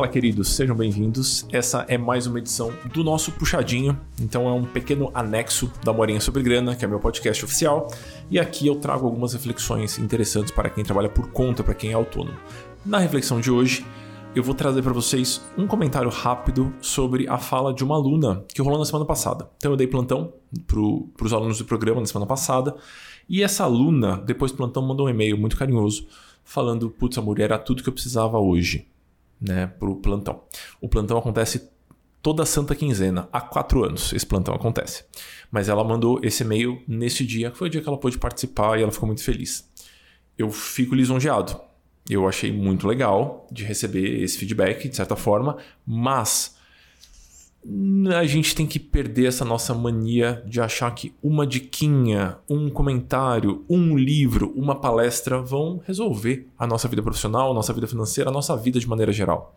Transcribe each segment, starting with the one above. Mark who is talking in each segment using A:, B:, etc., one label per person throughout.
A: Fala, queridos, sejam bem-vindos. Essa é mais uma edição do nosso Puxadinho. Então, é um pequeno anexo da Morinha sobre Grana, que é meu podcast oficial. E aqui eu trago algumas reflexões interessantes para quem trabalha por conta, para quem é autônomo. Na reflexão de hoje, eu vou trazer para vocês um comentário rápido sobre a fala de uma aluna que rolou na semana passada. Então, eu dei plantão para os alunos do programa na semana passada. E essa aluna, depois do plantão, mandou um e-mail muito carinhoso falando: Putz, amor, era tudo que eu precisava hoje né, para o plantão. O plantão acontece toda santa quinzena, há quatro anos esse plantão acontece. Mas ela mandou esse e-mail nesse dia, que foi o dia que ela pôde participar e ela ficou muito feliz. Eu fico lisonjeado. Eu achei muito legal de receber esse feedback, de certa forma, mas a gente tem que perder essa nossa mania de achar que uma diquinha, um comentário, um livro, uma palestra vão resolver a nossa vida profissional, a nossa vida financeira, a nossa vida de maneira geral.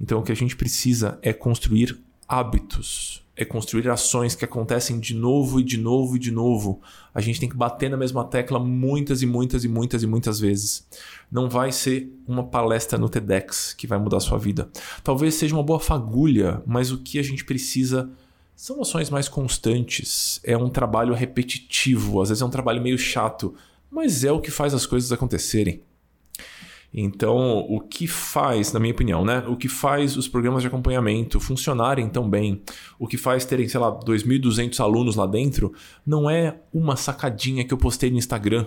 A: Então o que a gente precisa é construir hábitos, é construir ações que acontecem de novo e de novo e de novo. A gente tem que bater na mesma tecla muitas e muitas e muitas e muitas vezes. Não vai ser uma palestra no TEDx que vai mudar a sua vida. Talvez seja uma boa fagulha, mas o que a gente precisa são ações mais constantes. É um trabalho repetitivo, às vezes é um trabalho meio chato, mas é o que faz as coisas acontecerem. Então, o que faz, na minha opinião, né? O que faz os programas de acompanhamento funcionarem tão bem, o que faz terem, sei lá, 2.200 alunos lá dentro, não é uma sacadinha que eu postei no Instagram.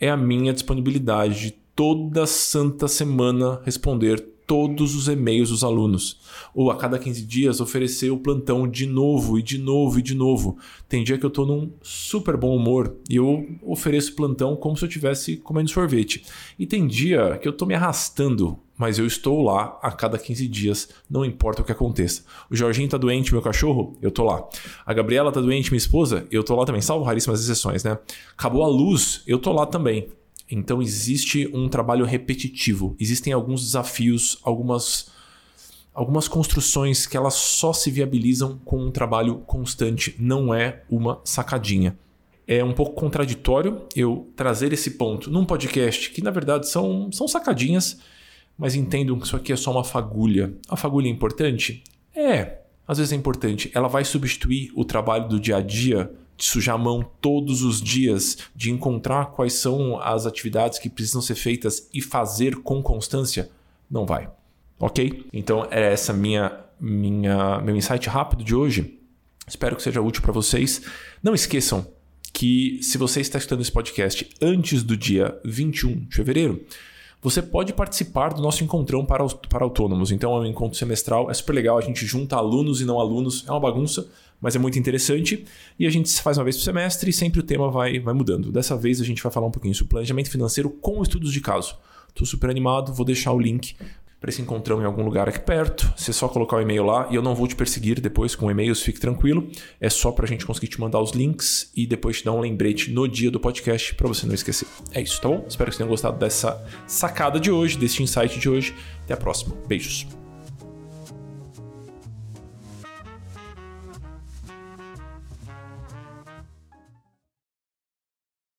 A: É a minha disponibilidade de toda santa semana responder todos os e-mails dos alunos. Ou a cada 15 dias oferecer o plantão de novo e de novo e de novo. Tem dia que eu estou num super bom humor e eu ofereço plantão como se eu estivesse comendo sorvete. E tem dia que eu estou me arrastando, mas eu estou lá a cada 15 dias, não importa o que aconteça. O Jorginho está doente, meu cachorro, eu estou lá. A Gabriela está doente, minha esposa, eu estou lá também, salvo raríssimas exceções, né? Acabou a luz, eu estou lá também. Então existe um trabalho repetitivo, existem alguns desafios, algumas algumas construções que elas só se viabilizam com um trabalho constante, não é uma sacadinha. É um pouco contraditório eu trazer esse ponto num podcast que na verdade são, são sacadinhas, mas entendam que isso aqui é só uma fagulha. A fagulha é importante? É, às vezes é importante. Ela vai substituir o trabalho do dia a dia de sujar a mão todos os dias, de encontrar quais são as atividades que precisam ser feitas e fazer com constância, não vai. Ok? Então é essa minha minha meu insight rápido de hoje. Espero que seja útil para vocês. Não esqueçam que se você está escutando esse podcast antes do dia 21 de fevereiro, você pode participar do nosso encontrão para, para autônomos. Então é um encontro semestral, é super legal, a gente junta alunos e não alunos, é uma bagunça, mas é muito interessante. E a gente faz uma vez por semestre e sempre o tema vai, vai mudando. Dessa vez a gente vai falar um pouquinho sobre planejamento financeiro com estudos de caso. Estou super animado, vou deixar o link para esse encontrão em algum lugar aqui perto. Você só colocar o e-mail lá e eu não vou te perseguir depois com e-mails, fique tranquilo. É só para a gente conseguir te mandar os links e depois te dar um lembrete no dia do podcast para você não esquecer. É isso, tá bom? Espero que você tenha gostado dessa sacada de hoje, desse insight de hoje. Até a próxima. Beijos.